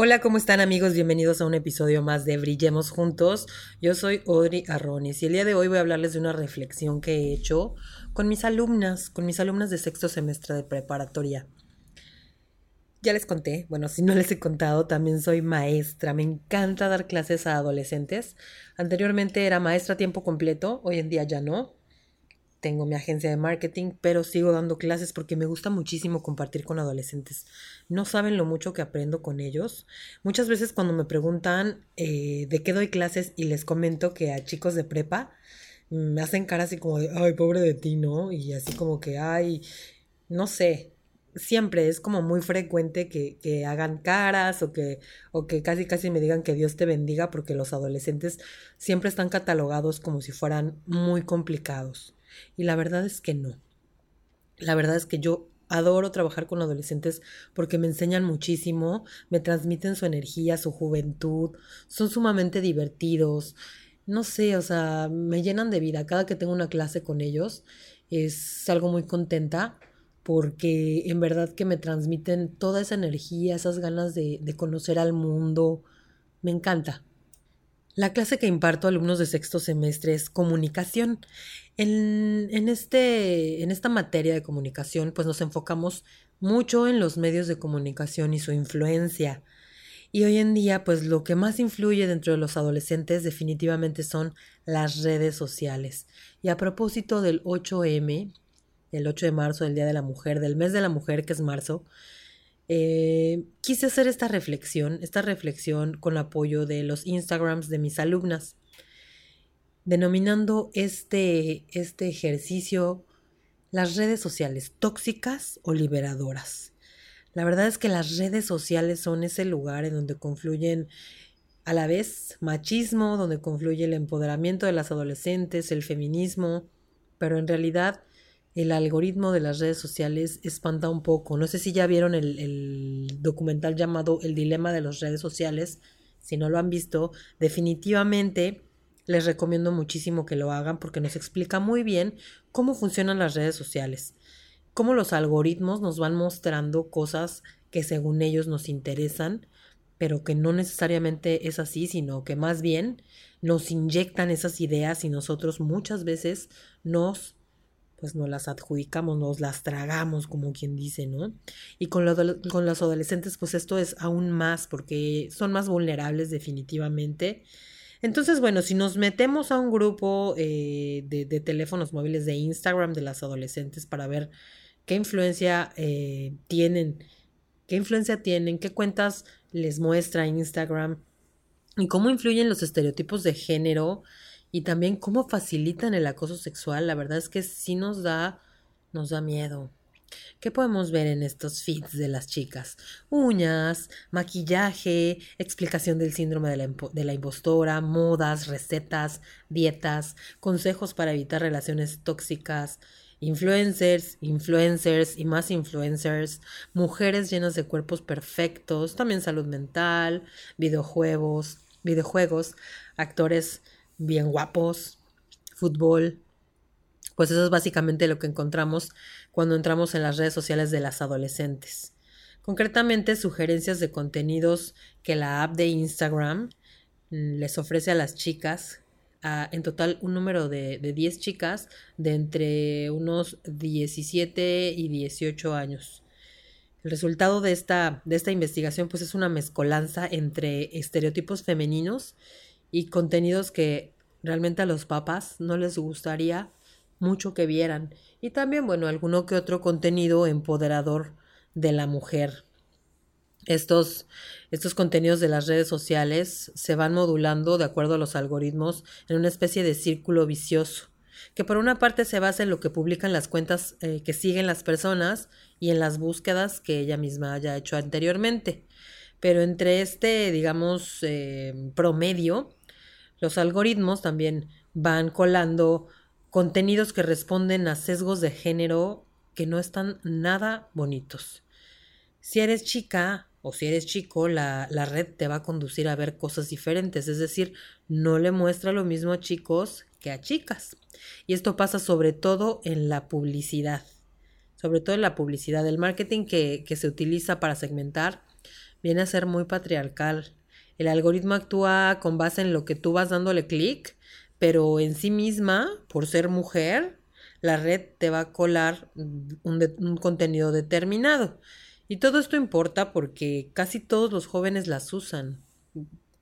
Hola, ¿cómo están amigos? Bienvenidos a un episodio más de Brillemos Juntos. Yo soy Audrey Arronis y el día de hoy voy a hablarles de una reflexión que he hecho con mis alumnas, con mis alumnas de sexto semestre de preparatoria. Ya les conté, bueno, si no les he contado, también soy maestra, me encanta dar clases a adolescentes. Anteriormente era maestra a tiempo completo, hoy en día ya no, tengo mi agencia de marketing, pero sigo dando clases porque me gusta muchísimo compartir con adolescentes. No saben lo mucho que aprendo con ellos. Muchas veces cuando me preguntan eh, de qué doy clases y les comento que a chicos de prepa, me hacen cara así como de, ay, pobre de ti, ¿no? Y así como que, ay, no sé, siempre es como muy frecuente que, que, hagan caras o que, o que casi casi me digan que Dios te bendiga porque los adolescentes siempre están catalogados como si fueran muy complicados. Y la verdad es que no. La verdad es que yo adoro trabajar con adolescentes porque me enseñan muchísimo, me transmiten su energía, su juventud, son sumamente divertidos. No sé, o sea, me llenan de vida. Cada que tengo una clase con ellos es algo muy contenta porque en verdad que me transmiten toda esa energía, esas ganas de, de conocer al mundo. Me encanta. La clase que imparto a alumnos de sexto semestre es comunicación. En, en, este, en esta materia de comunicación, pues nos enfocamos mucho en los medios de comunicación y su influencia. Y hoy en día, pues lo que más influye dentro de los adolescentes definitivamente son las redes sociales. Y a propósito del 8M, el 8 de marzo, el Día de la Mujer, del mes de la mujer, que es marzo, eh, quise hacer esta reflexión, esta reflexión con apoyo de los Instagrams de mis alumnas, denominando este, este ejercicio las redes sociales tóxicas o liberadoras. La verdad es que las redes sociales son ese lugar en donde confluyen a la vez machismo, donde confluye el empoderamiento de las adolescentes, el feminismo, pero en realidad el algoritmo de las redes sociales espanta un poco. No sé si ya vieron el, documental llamado El dilema de las redes sociales. Si no lo han visto, definitivamente les recomiendo muchísimo que lo hagan porque nos explica muy bien cómo funcionan las redes sociales, cómo los algoritmos nos van mostrando cosas que según ellos nos interesan, pero que no necesariamente es así, sino que más bien nos inyectan esas ideas y nosotros muchas veces nos pues nos las adjudicamos, nos las tragamos, como quien dice, ¿no? Y con, con los adolescentes, pues esto es aún más, porque son más vulnerables definitivamente. Entonces, bueno, si nos metemos a un grupo eh, de, teléfonos móviles de Instagram de las adolescentes para ver qué influencia eh, tienen, qué influencia tienen, qué cuentas les muestra Instagram y cómo influyen los estereotipos de género, y también cómo facilitan el acoso sexual, la verdad es que sí nos da, nos da miedo. ¿Qué podemos ver en estos feeds de las chicas? Uñas, maquillaje, explicación del síndrome de la, impostora, modas, recetas, dietas, consejos para evitar relaciones tóxicas, influencers, influencers y más influencers, mujeres llenas de cuerpos perfectos, también salud mental, videojuegos, videojuegos, actores bien guapos, fútbol. Pues eso es básicamente lo que encontramos cuando entramos en las redes sociales de las adolescentes. Concretamente, sugerencias de contenidos que la app de Instagram mm, les ofrece a las chicas, en total un número de, de 10 chicas de entre unos 17 y 18 años. El resultado de esta, de esta investigación pues es una mezcolanza entre estereotipos femeninos y contenidos que realmente a los papás no les gustaría mucho que vieran. Y también, bueno, alguno que otro contenido empoderador de la mujer. Estos, estos contenidos de las redes sociales se van modulando de acuerdo a los algoritmos en una especie de círculo vicioso, que por una parte se basa en lo que publican las cuentas eh, que siguen las personas y en las búsquedas que ella misma haya hecho anteriormente. Pero entre este, digamos, eh, promedio, Los algoritmos también van colando contenidos que responden a sesgos de género que no están nada bonitos. Si eres chica o si eres chico, la, la, red te va a conducir a ver cosas diferentes, es decir, no le muestra lo mismo a chicos que a chicas. Y esto pasa sobre todo en la publicidad, sobre todo en la publicidad. El marketing que, que se utiliza para segmentar viene a ser muy patriarcal. El algoritmo actúa con base en lo que tú vas dándole clic, pero en sí misma, por ser mujer, la red te va a colar un, contenido determinado. Y todo esto importa porque casi todos los jóvenes las usan.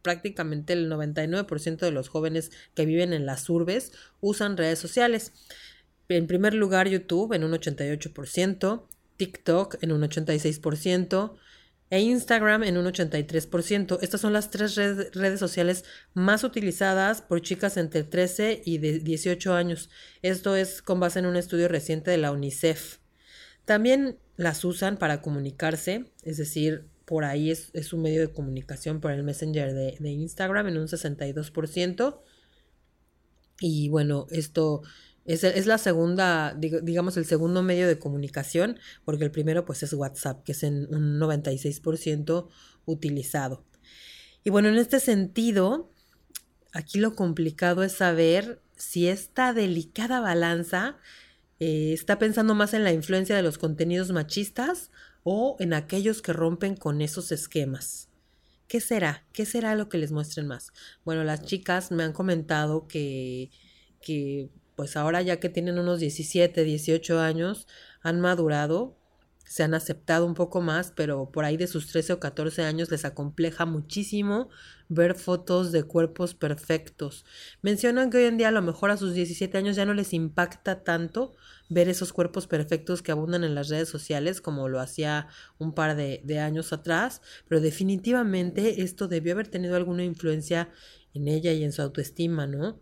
Prácticamente el 99% de los jóvenes que viven en las urbes usan redes sociales. En primer lugar, YouTube en un 88%, TikTok en un 86%, e Instagram en un 83%. Estas son las tres redes sociales más utilizadas por chicas entre 13 y 18 años. Esto es con base en un estudio reciente de la UNICEF. También las usan para comunicarse, es decir, por ahí es, un medio de comunicación por el Messenger de, de Instagram en un 62%. Y bueno, esto es, es, la segunda, digamos, el segundo medio de comunicación, porque el primero pues es WhatsApp, que es en un 96% utilizado. Y bueno, en este sentido, aquí lo complicado es saber si esta delicada balanza eh, está pensando más en la influencia de los contenidos machistas o en aquellos que rompen con esos esquemas. ¿Qué será? ¿Qué será lo que les muestren más? Bueno, las chicas me han comentado que, que pues ahora ya que tienen unos 17, 18 años, han madurado se han aceptado un poco más, pero por ahí de sus 13 o 14 años les acompleja muchísimo ver fotos de cuerpos perfectos. Mencionan que hoy en día a lo mejor a sus 17 años ya no les impacta tanto ver esos cuerpos perfectos que abundan en las redes sociales como lo hacía un par de, de años atrás, pero definitivamente esto debió haber tenido alguna influencia en ella y en su autoestima, ¿no?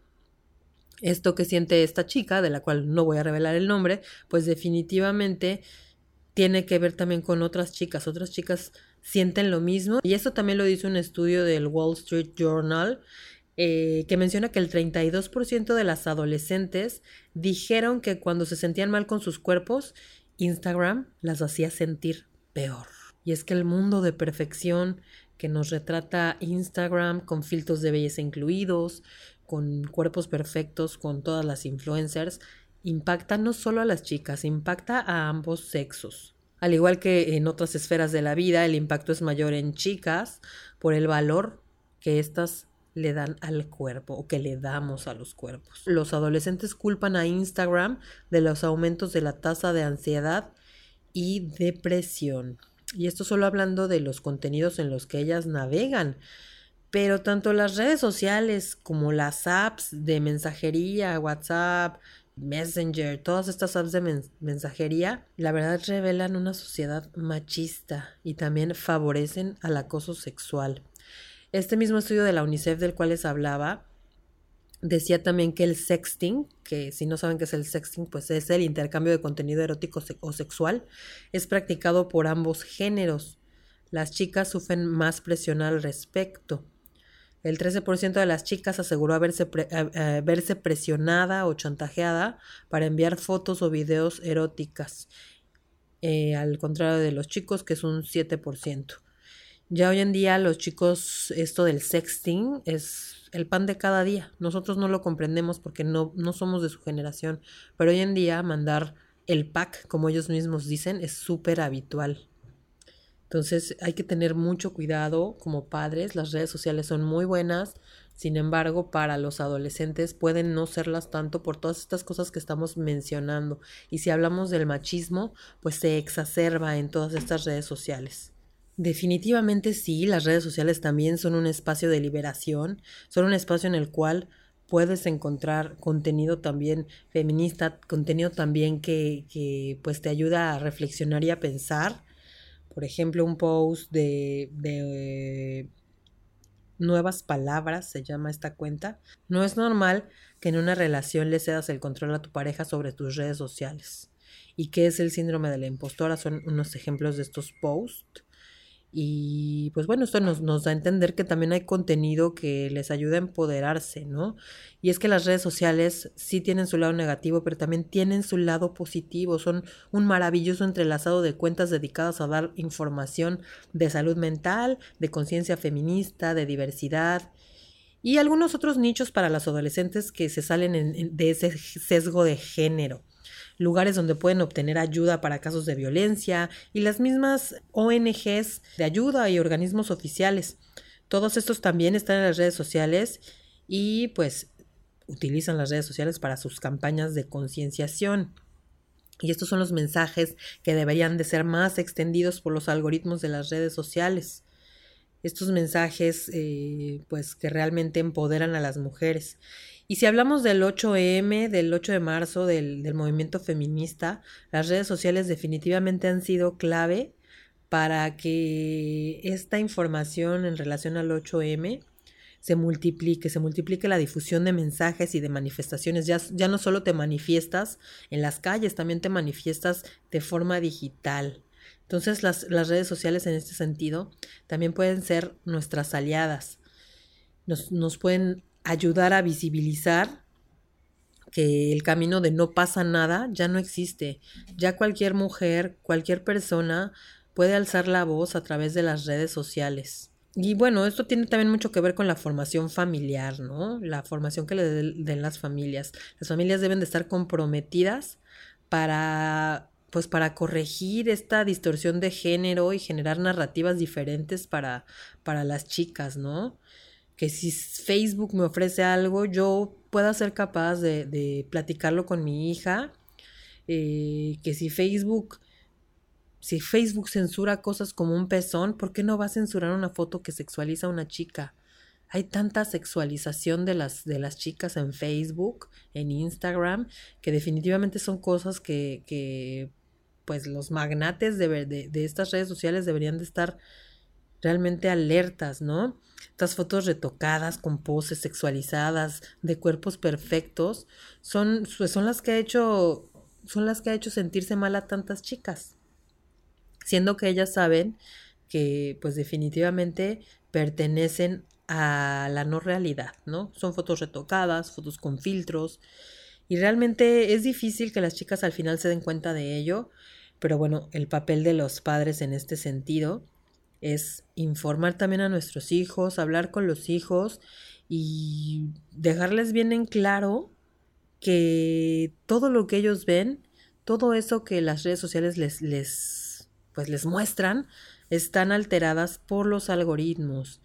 Esto que siente esta chica, de la cual no voy a revelar el nombre, pues definitivamente tiene que ver también con otras chicas. Otras chicas sienten lo mismo. Y esto también lo dice un estudio del Wall Street Journal, eh, que menciona que el 32% de las adolescentes dijeron que cuando se sentían mal con sus cuerpos, Instagram las hacía sentir peor. Y es que el mundo de perfección que nos retrata Instagram con filtros de belleza incluidos, con cuerpos perfectos, con todas las influencers, impacta no solo a las chicas, impacta a ambos sexos. Al igual que en otras esferas de la vida, el impacto es mayor en chicas por el valor que éstas le dan al cuerpo o que le damos a los cuerpos. Los adolescentes culpan a Instagram de los aumentos de la tasa de ansiedad y depresión. Y esto solo hablando de los contenidos en los que ellas navegan. Pero tanto las redes sociales como las apps de mensajería, WhatsApp, Messenger, todas estas apps de mensajería, la verdad revelan una sociedad machista y también favorecen al acoso sexual. Este mismo estudio de la UNICEF del cual les hablaba decía también que el sexting, que si no saben qué es el sexting, pues es el intercambio de contenido erótico o sexual, es practicado por ambos géneros. Las chicas sufren más presión al respecto. El 13% de las chicas aseguró haberse verse presionada o chantajeada para enviar fotos o videos eróticas, eh, al contrario de los chicos, que es un 7%. Ya hoy en día los chicos, esto del sexting es el pan de cada día. Nosotros no lo comprendemos porque no, no somos de su generación, pero hoy en día mandar el pack, como ellos mismos dicen, es súper habitual. Entonces hay que tener mucho cuidado como padres. Las redes sociales son muy buenas, sin embargo, para los adolescentes pueden no serlas tanto por todas estas cosas que estamos mencionando. Y si hablamos del machismo, pues se exacerba en todas estas redes sociales. Definitivamente sí, las redes sociales también son un espacio de liberación, son un espacio en el cual puedes encontrar contenido también feminista, contenido también que, que pues te ayuda a reflexionar y a pensar por ejemplo, un post de, de nuevas palabras, se llama esta cuenta. No es normal que en una relación le cedas el control a tu pareja sobre tus redes sociales. ¿Y qué es el síndrome de la impostora? Son unos ejemplos de estos posts. Y pues bueno, esto nos, nos, da a entender que también hay contenido que les ayuda a empoderarse, ¿no? Y es que las redes sociales sí tienen su lado negativo, pero también tienen su lado positivo. Son un maravilloso entrelazado de cuentas dedicadas a dar información de salud mental, de conciencia feminista, de diversidad y algunos otros nichos para las adolescentes que se salen de ese sesgo de género lugares donde pueden obtener ayuda para casos de violencia y las mismas ONGs de ayuda y organismos oficiales. Todos estos también están en las redes sociales y pues utilizan las redes sociales para sus campañas de concienciación. Y estos son los mensajes que deberían de ser más extendidos por los algoritmos de las redes sociales. Estos mensajes, eh, pues, que realmente empoderan a las mujeres. Y si hablamos del 8M, del 8 de marzo, del, del movimiento feminista, las redes sociales definitivamente han sido clave para que esta información en relación al 8M se multiplique, se multiplique la difusión de mensajes y de manifestaciones. Ya, ya no solo te manifiestas en las calles, también te manifiestas de forma digital. Entonces las, las redes sociales en este sentido también pueden ser nuestras aliadas. Nos, nos pueden ayudar a visibilizar que el camino de no pasa nada ya no existe. Ya cualquier mujer, cualquier persona puede alzar la voz a través de las redes sociales. Y bueno, esto tiene también mucho que ver con la formación familiar, ¿no? La formación que le den las familias. Las familias deben de estar comprometidas para pues para corregir esta distorsión de género y generar narrativas diferentes para, para las chicas, ¿no? que si Facebook me ofrece algo, yo pueda ser capaz de, platicarlo con mi hija, eh, que si Facebook, si Facebook censura cosas como un pezón, ¿por qué no va a censurar una foto que sexualiza a una chica? Hay tanta sexualización de las, de las chicas en Facebook, en Instagram, que definitivamente son cosas que, que pues los magnates de, de, de estas redes sociales deberían de estar realmente alertas, ¿no? Estas fotos retocadas con poses sexualizadas de cuerpos perfectos son, pues, son las que ha hecho son las que ha hecho sentirse mal a tantas chicas, siendo que ellas saben que pues definitivamente pertenecen a la no realidad, ¿no? Son fotos retocadas, fotos con filtros y realmente es difícil que las chicas al final se den cuenta de ello, pero bueno, el papel de los padres en este sentido es informar también a nuestros hijos, hablar con los hijos y dejarles bien en claro que todo lo que ellos ven, todo eso que las redes sociales les, les, pues les muestran, están alteradas por los algoritmos.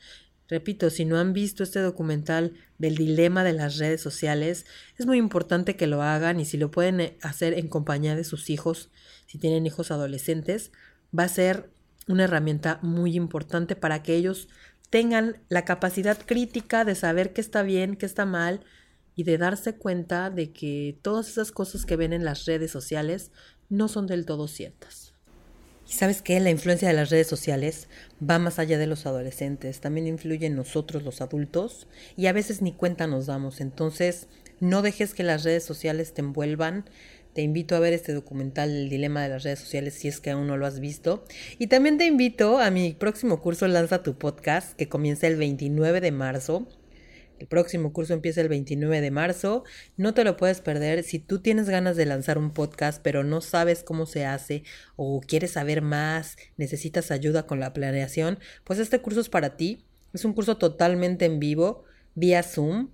Repito, si no han visto este documental del dilema de las redes sociales, es muy importante que lo hagan y si lo pueden hacer en compañía de sus hijos, si tienen hijos adolescentes, va a ser una herramienta muy importante para que ellos tengan la capacidad crítica de saber qué está bien, qué está mal y de darse cuenta de que todas esas cosas que ven en las redes sociales no son del todo ciertas. Y sabes que la influencia de las redes sociales va más allá de los adolescentes, también influye en nosotros los adultos y a veces ni cuenta nos damos. Entonces, no dejes que las redes sociales te envuelvan, te invito a ver este documental El dilema de las redes sociales si es que aún no lo has visto. Y también te invito a mi próximo curso Lanza tu podcast que comienza el 29 de marzo. El próximo curso empieza el 29 de marzo. No te lo puedes perder. Si tú tienes ganas de lanzar un podcast pero no sabes cómo se hace o quieres saber más, necesitas ayuda con la planeación, pues este curso es para ti. Es un curso totalmente en vivo, vía Zoom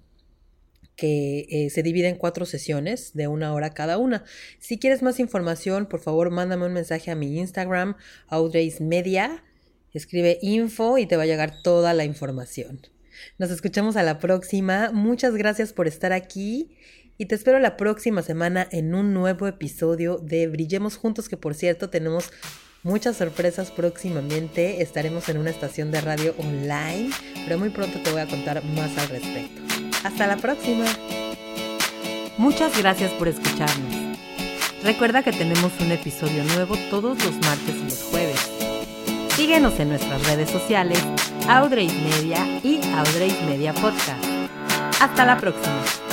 que eh, se divide en cuatro sesiones de una hora cada una. Si quieres más información, por favor, mándame un mensaje a mi Instagram, Audrey's Media. Escribe info y te va a llegar toda la información. Nos escuchamos a la próxima. Muchas gracias por estar aquí y te espero la próxima semana en un nuevo episodio de Brillemos Juntos, que por cierto tenemos muchas sorpresas próximamente. Estaremos en una estación de radio online, pero muy pronto te voy a contar más al respecto. Hasta la próxima. Muchas gracias por escucharnos. Recuerda que tenemos un episodio nuevo todos los martes y los jueves. Síguenos en nuestras redes sociales, Audrey's Media y Audrey's Media Podcast. Hasta la próxima.